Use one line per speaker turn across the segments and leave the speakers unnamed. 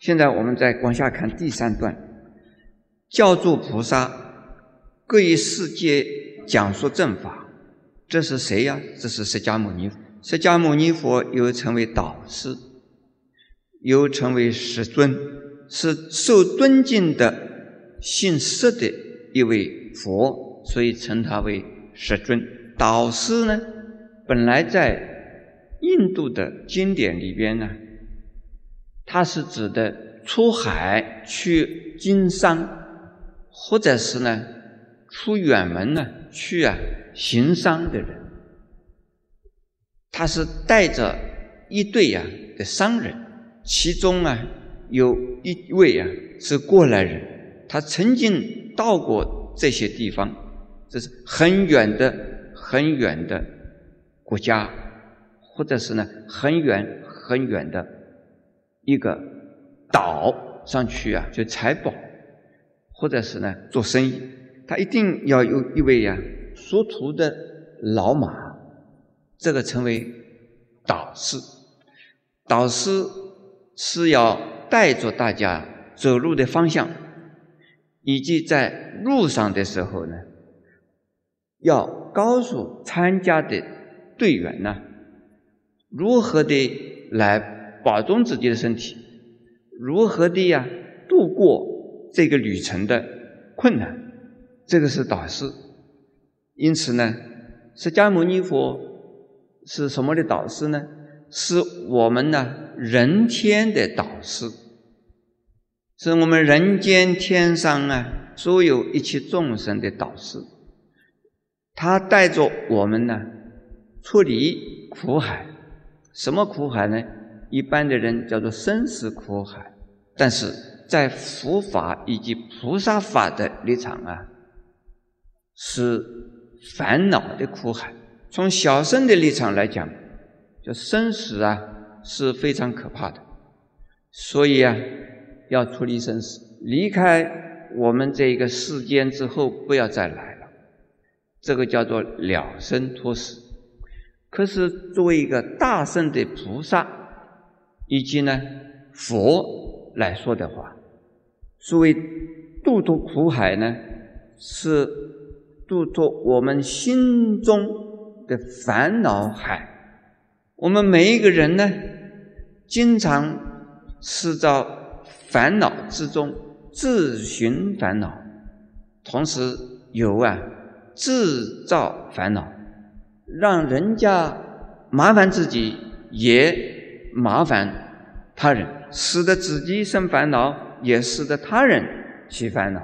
现在我们再往下看第三段，教主菩萨各于世界讲述正法，这是谁呀？这是释迦牟尼。释迦牟尼佛又称为导师，又称为世尊，是受尊敬的姓释的一位佛，所以称他为世尊。导师呢，本来在印度的经典里边呢，它是指的出海去经商，或者是呢出远门呢去啊行商的人。他是带着一队呀的商人，其中啊有一位啊是过来人，他曾经到过这些地方，这是很远的、很远的国家，或者是呢很远很远的一个岛上去啊，就采宝，或者是呢做生意，他一定要有一位呀属土的老马。这个称为导师，导师是要带着大家走路的方向，以及在路上的时候呢，要告诉参加的队员呢，如何的来保重自己的身体，如何的呀度过这个旅程的困难，这个是导师。因此呢，释迦牟尼佛。是什么的导师呢？是我们呢人天的导师，是我们人间天上啊所有一切众生的导师。他带着我们呢出离苦海。什么苦海呢？一般的人叫做生死苦海，但是在佛法以及菩萨法的立场啊，是烦恼的苦海。从小生的立场来讲，就生死啊是非常可怕的，所以啊要处理生死，离开我们这一个世间之后不要再来了，这个叫做了生脱死。可是作为一个大圣的菩萨以及呢佛来说的话，所谓渡脱苦海呢，是渡脱我们心中。的烦恼海，我们每一个人呢，经常是在烦恼之中自寻烦恼，同时有啊制造烦恼，让人家麻烦自己，也麻烦他人，使得自己生烦恼，也使得他人起烦恼。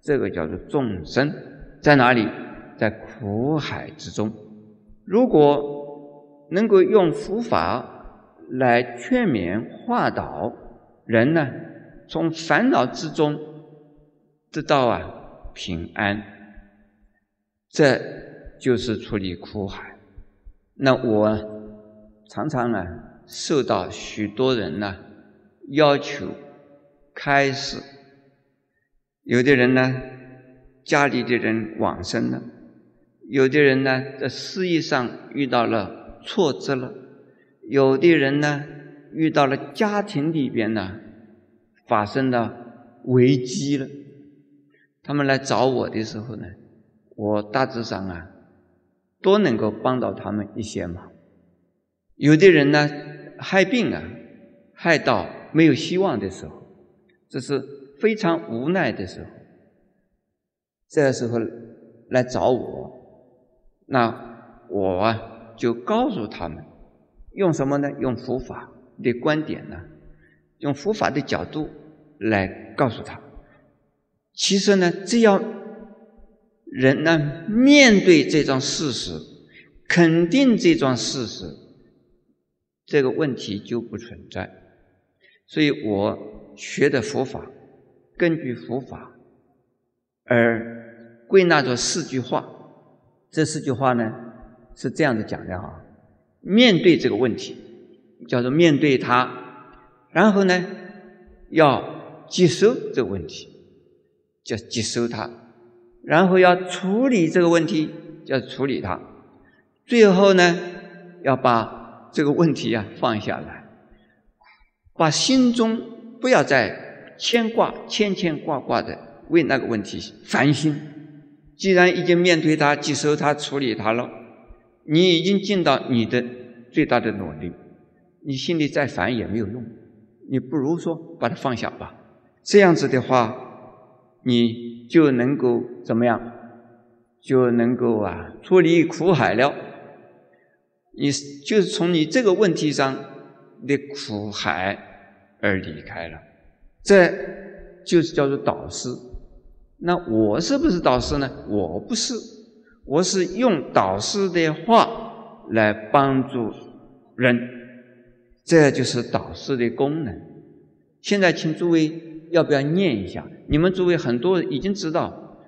这个叫做众生在哪里？在苦海之中。如果能够用佛法来劝勉化导人呢，从烦恼之中得到啊平安，这就是处理苦海。那我常常啊受到许多人呢要求开始，有的人呢家里的人往生了。有的人呢，在事业上遇到了挫折了；有的人呢，遇到了家庭里边呢，发生了危机了。他们来找我的时候呢，我大致上啊，都能够帮到他们一些忙。有的人呢，害病啊，害到没有希望的时候，这是非常无奈的时候，这时候来找我。那我啊，就告诉他们，用什么呢？用佛法的观点呢？用佛法的角度来告诉他。其实呢，只要人呢面对这桩事实，肯定这桩事实，这个问题就不存在。所以我学的佛法，根据佛法而归纳着四句话。这四句话呢，是这样子讲的啊：面对这个问题，叫做面对它；然后呢，要接收这个问题，叫接收它；然后要处理这个问题，叫处理它；最后呢，要把这个问题啊放下来，把心中不要再牵挂、牵牵挂挂的为那个问题烦心。既然已经面对它、接受它、处理它了，你已经尽到你的最大的努力，你心里再烦也没有用，你不如说把它放下吧。这样子的话，你就能够怎么样？就能够啊脱离苦海了。你就是从你这个问题上的苦海而离开了，这就是叫做导师。那我是不是导师呢？我不是，我是用导师的话来帮助人，这就是导师的功能。现在，请诸位要不要念一下？你们诸位很多已经知道，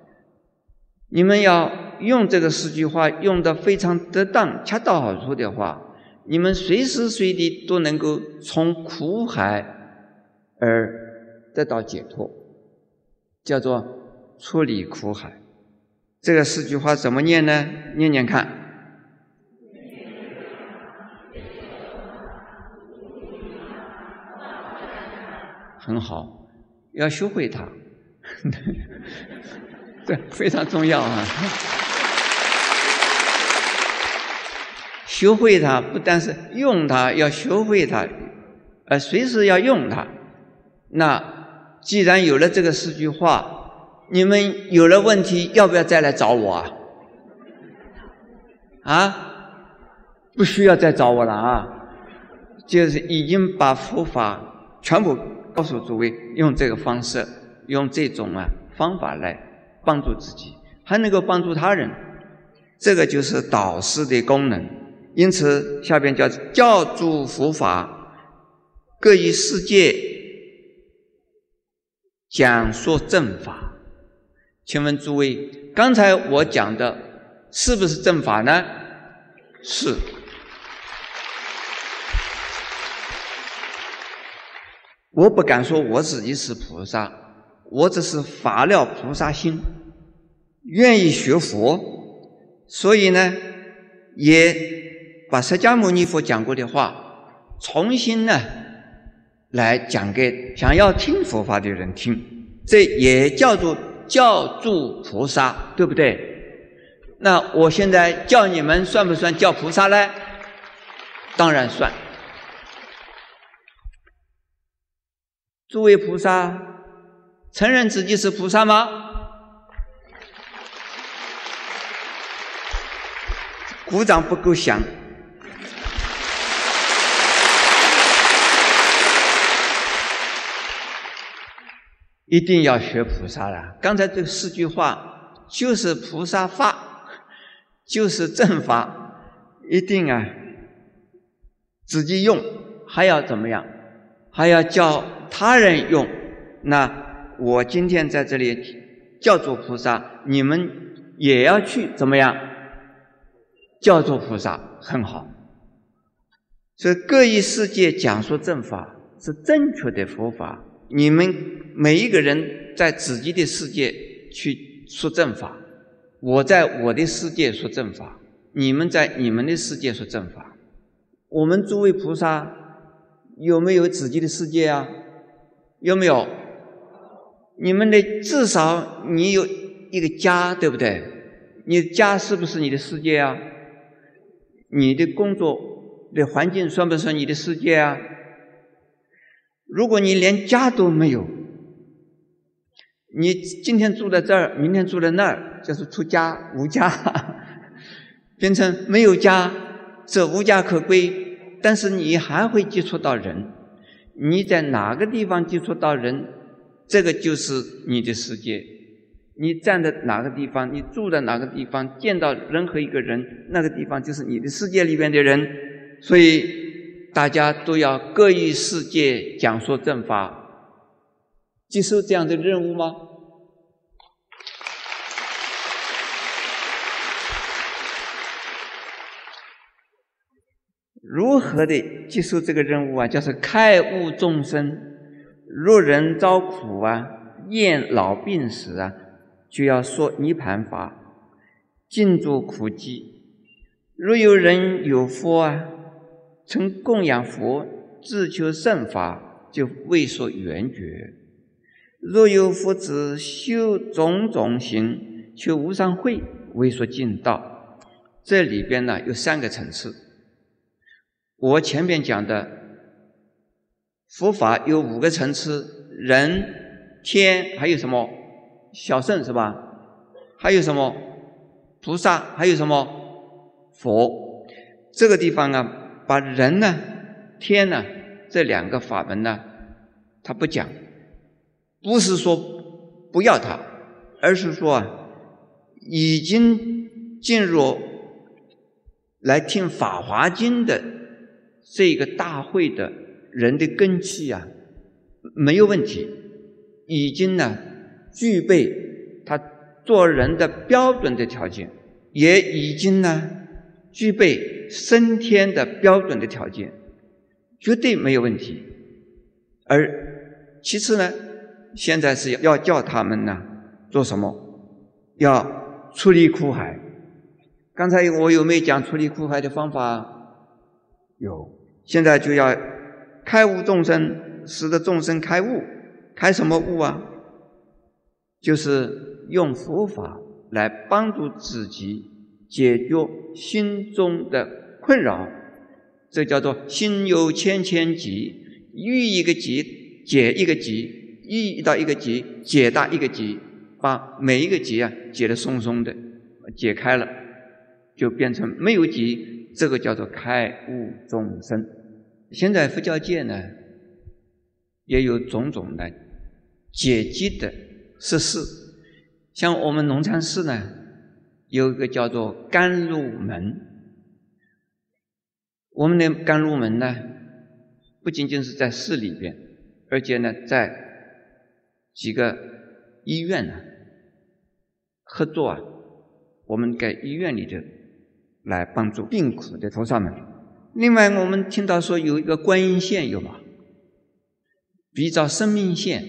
你们要。用这个四句话用的非常得当、恰到好处的话，你们随时随地都能够从苦海而得到解脱，叫做处理苦海。这个四句话怎么念呢？念念看。很好，要学会它，这非常重要啊。学会它，不但是用它，要学会它，呃，随时要用它。那既然有了这个四句话，你们有了问题，要不要再来找我啊？啊，不需要再找我了啊，就是已经把佛法全部告诉诸位，用这个方式，用这种啊方法来帮助自己，还能够帮助他人，这个就是导师的功能。因此，下边叫教诸佛法，各以世界讲说正法。请问诸位，刚才我讲的是不是正法呢？是。我不敢说我自己是菩萨，我只是发了菩萨心，愿意学佛，所以呢，也。把释迦牟尼佛讲过的话，重新呢来讲给想要听佛法的人听，这也叫做教助菩萨，对不对？那我现在叫你们算不算叫菩萨呢？当然算。诸位菩萨，承认自己是菩萨吗？鼓掌不够响。一定要学菩萨了。刚才这四句话就是菩萨法，就是正法，一定啊，自己用还要怎么样？还要教他人用。那我今天在这里叫做菩萨，你们也要去怎么样？叫做菩萨很好。所以各一世界讲述正法是正确的佛法。你们每一个人在自己的世界去说正法，我在我的世界说正法，你们在你们的世界说正法。我们诸位菩萨有没有自己的世界啊？有没有？你们的至少你有一个家，对不对？你家是不是你的世界啊？你的工作的环境算不算你的世界啊？如果你连家都没有，你今天住在这儿，明天住在那儿，就是出家无家，变成没有家，这无家可归。但是你还会接触到人，你在哪个地方接触到人，这个就是你的世界。你站在哪个地方，你住在哪个地方，见到任何一个人，那个地方就是你的世界里边的人。所以。大家都要各异世界讲说正法，接受这样的任务吗？如何的接受这个任务啊？就是开悟众生，若人遭苦啊，厌老病死啊，就要说涅盘法，尽住苦机。若有人有福啊。曾供养佛，自求圣法，就未说缘觉。若有佛子修种种行，求无上慧，未说尽道。这里边呢有三个层次。我前面讲的佛法有五个层次：人、天，还有什么小圣是吧？还有什么菩萨？还有什么佛？这个地方啊，把人呢、天呢这两个法门呢，他不讲，不是说不要他，而是说啊，已经进入来听《法华经》的这个大会的人的根气啊，没有问题，已经呢具备他做人的标准的条件，也已经呢具备升天的标准的条件。绝对没有问题，而其次呢，现在是要叫他们呢做什么？要出离苦海。刚才我有没有讲出离苦海的方法？有。现在就要开悟众生，使得众生开悟。开什么悟啊？就是用佛法来帮助自己解决心中的困扰。这叫做心有千千结，遇一个结解一个结，遇到一个结解答一个结，把每一个结啊解得松松的，解开了，就变成没有结，这个叫做开悟众生。现在佛教界呢，也有种种的解结的设施，像我们龙禅寺呢，有一个叫做甘露门。我们的甘露门呢，不仅仅是在市里边，而且呢，在几个医院呢合作啊，我们给医院里头来帮助病苦的菩萨们。另外，我们听到说有一个观音线有吗？比照生命线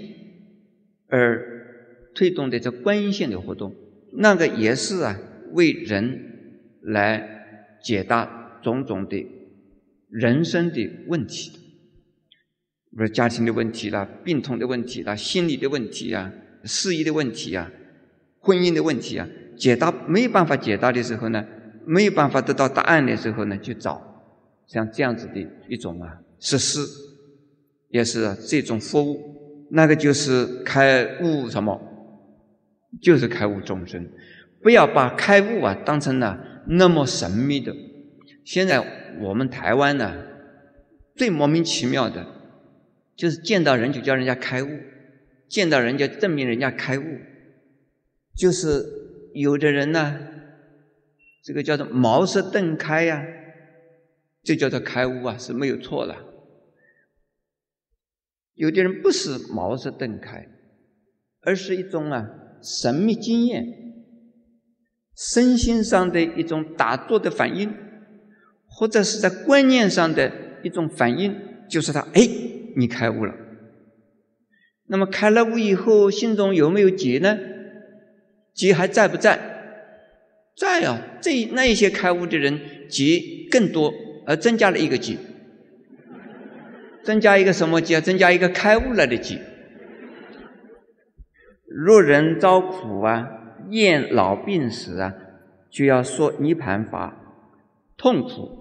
而推动的这观音线的活动，那个也是啊，为人来解答种种的。人生的问题，不是家庭的问题啦，病痛的问题啦，心理的问题啊，事业的问题啊，婚姻的问题啊，解答没有办法解答的时候呢，没有办法得到答案的时候呢，就找像这样子的一种啊实施，也是这种服务，那个就是开悟什么，就是开悟众生，不要把开悟啊当成了那么神秘的，现在。我们台湾呢，最莫名其妙的，就是见到人就叫人家开悟，见到人家证明人家开悟，就是有的人呢，这个叫做茅塞顿开呀，就叫做开悟啊，是没有错的。有的人不是茅塞顿开，而是一种啊神秘经验，身心上的一种打坐的反应。或者是在观念上的一种反应，就是他哎，你开悟了。那么开了悟以后，心中有没有结呢？结还在不在？在啊，这那一些开悟的人结更多，而增加了一个结，增加一个什么结？增加一个开悟了的结。若人遭苦啊，厌老病死啊，就要说涅盘法，痛苦。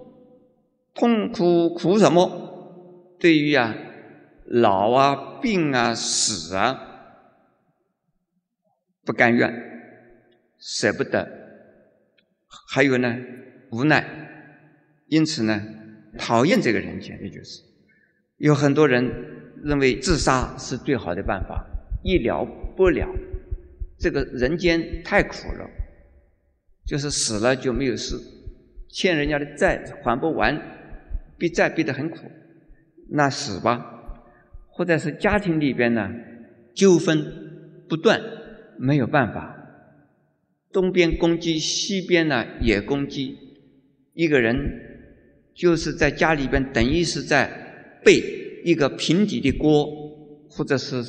痛苦苦什么？对于啊老啊病啊死啊不甘愿舍不得，还有呢无奈，因此呢讨厌这个人间，也就是有很多人认为自杀是最好的办法，一了不了，这个人间太苦了，就是死了就没有事，欠人家的债还不完。逼债逼得很苦，那死吧，或者是家庭里边呢纠纷不断，没有办法，东边攻击，西边呢也攻击，一个人就是在家里边等于是在背一个平底的锅，或者是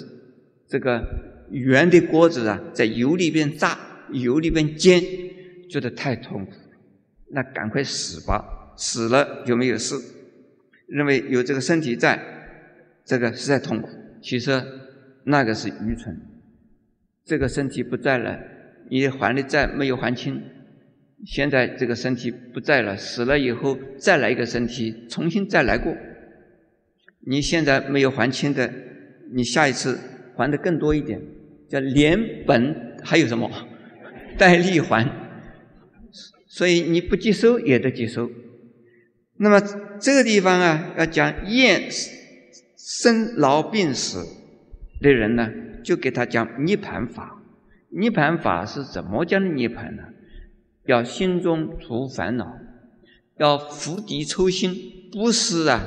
这个圆的锅子啊，在油里边炸，油里边煎，觉得太痛苦，那赶快死吧，死了就没有事。认为有这个身体在，这个实在痛苦。其实那个是愚蠢。这个身体不在了，你还的债没有还清，现在这个身体不在了，死了以后再来一个身体，重新再来过。你现在没有还清的，你下一次还的更多一点，叫连本还有什么带利还，所以你不接收也得接收。那么这个地方啊，要讲厌生老病死的人呢，就给他讲涅盘法。涅盘法是怎么讲的涅盘呢？要心中除烦恼，要釜底抽薪，不是啊。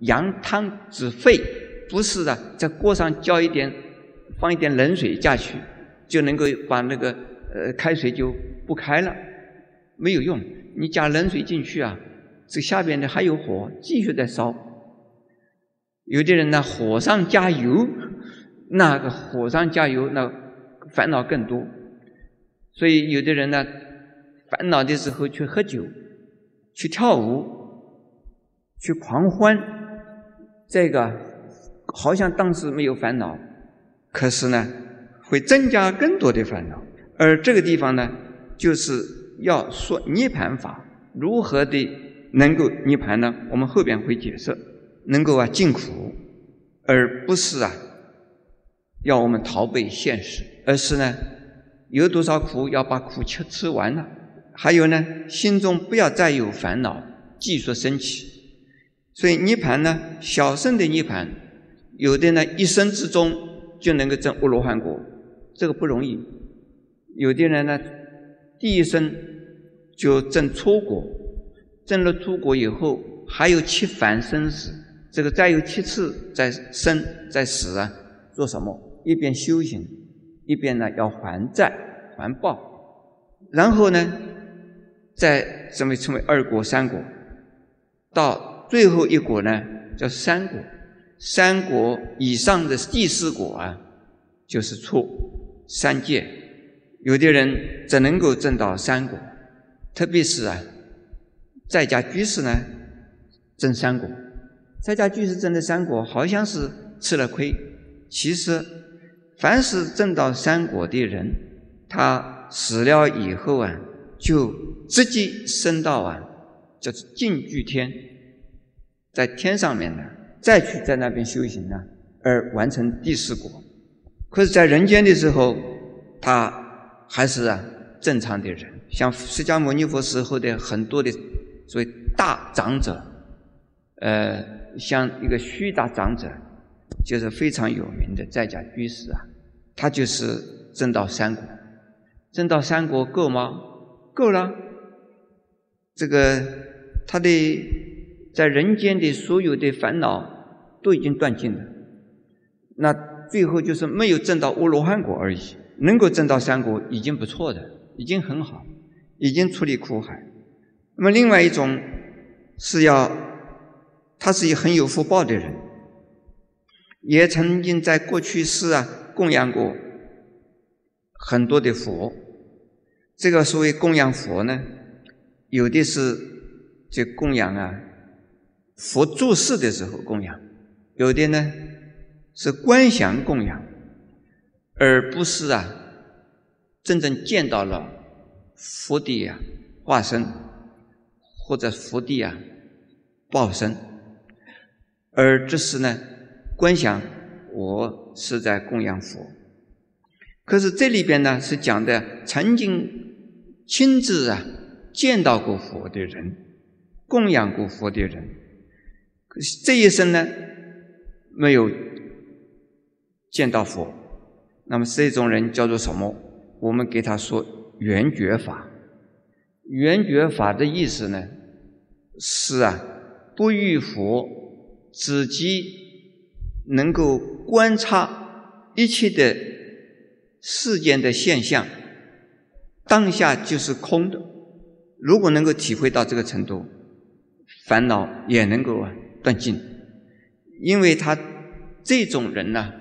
扬汤止沸，不是啊，在锅上浇一点，放一点冷水下去，就能够把那个呃开水就不开了，没有用。你加冷水进去啊，这下边的还有火，继续在烧。有的人呢，火上加油，那个火上加油，那烦恼更多。所以有的人呢，烦恼的时候去喝酒，去跳舞，去狂欢。这个好像当时没有烦恼，可是呢，会增加更多的烦恼。而这个地方呢，就是要说涅盘法，如何的能够涅盘呢？我们后边会解释，能够啊尽苦，而不是啊要我们逃避现实，而是呢有多少苦要把苦吃吃完了。还有呢，心中不要再有烦恼，继续升起。所以涅盘呢，小圣的涅盘，有的呢一生之中就能够证阿罗汉果，这个不容易；有的人呢，第一生就证初果，证了初果以后，还有七凡生死，这个再有七次在生在死啊，做什么？一边修行，一边呢要还债还报，然后呢，再称为称为二果三果，到。最后一果呢，叫三果。三果以上的第四果啊，就是出三界。有的人只能够证到三果，特别是啊，在家居士呢，证三果。在家居士证的三果，好像是吃了亏。其实，凡是证到三果的人，他死了以后啊，就直接升到啊，叫做净居天。在天上面呢，再去在那边修行呢，而完成第四果。可是，在人间的时候，他还是啊正常的人。像释迦牟尼佛时候的很多的所谓大长者，呃，像一个须大长者，就是非常有名的在家居士啊，他就是证到三果。证到三果够吗？够了。这个他的。在人间的所有的烦恼都已经断尽了，那最后就是没有证到阿罗汉果而已。能够证到三果已经不错的，已经很好，已经出离苦海。那么另外一种是要，他是一很有福报的人，也曾经在过去世啊供养过很多的佛。这个所谓供养佛呢，有的是这供养啊。佛做事的时候供养，有的呢是观想供养，而不是啊真正见到了佛的啊化身或者佛地啊报身，而这是呢观想我是在供养佛，可是这里边呢是讲的曾经亲自啊见到过佛的人，供养过佛的人。可是这一生呢，没有见到佛，那么这种人叫做什么？我们给他说圆觉法。圆觉法的意思呢，是啊，不遇佛，自己能够观察一切的世间的现象，当下就是空的。如果能够体会到这个程度，烦恼也能够啊。断尽，因为他这种人呢，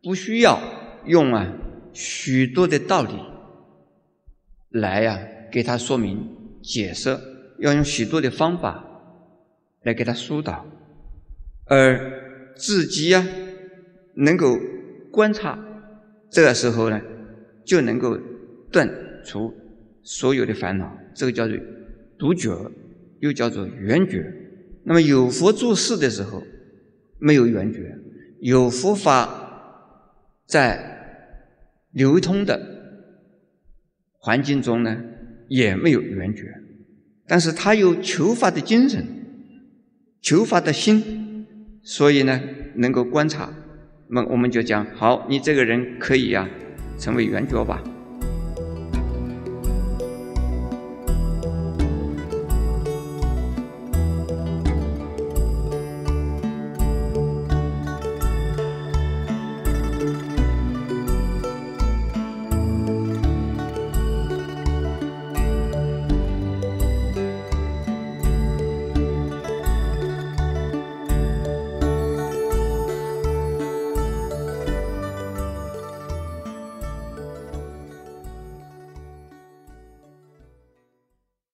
不需要用啊许多的道理来呀给他说明解释，要用许多的方法来给他疏导，而自己呀能够观察，这个时候呢就能够断除所有的烦恼，这个叫做独觉，又叫做圆觉。那么有佛做事的时候没有圆觉，有佛法在流通的环境中呢也没有圆觉，但是他有求法的精神。求法的心，所以呢，能够观察，那我们就讲好，你这个人可以呀，成为圆觉吧。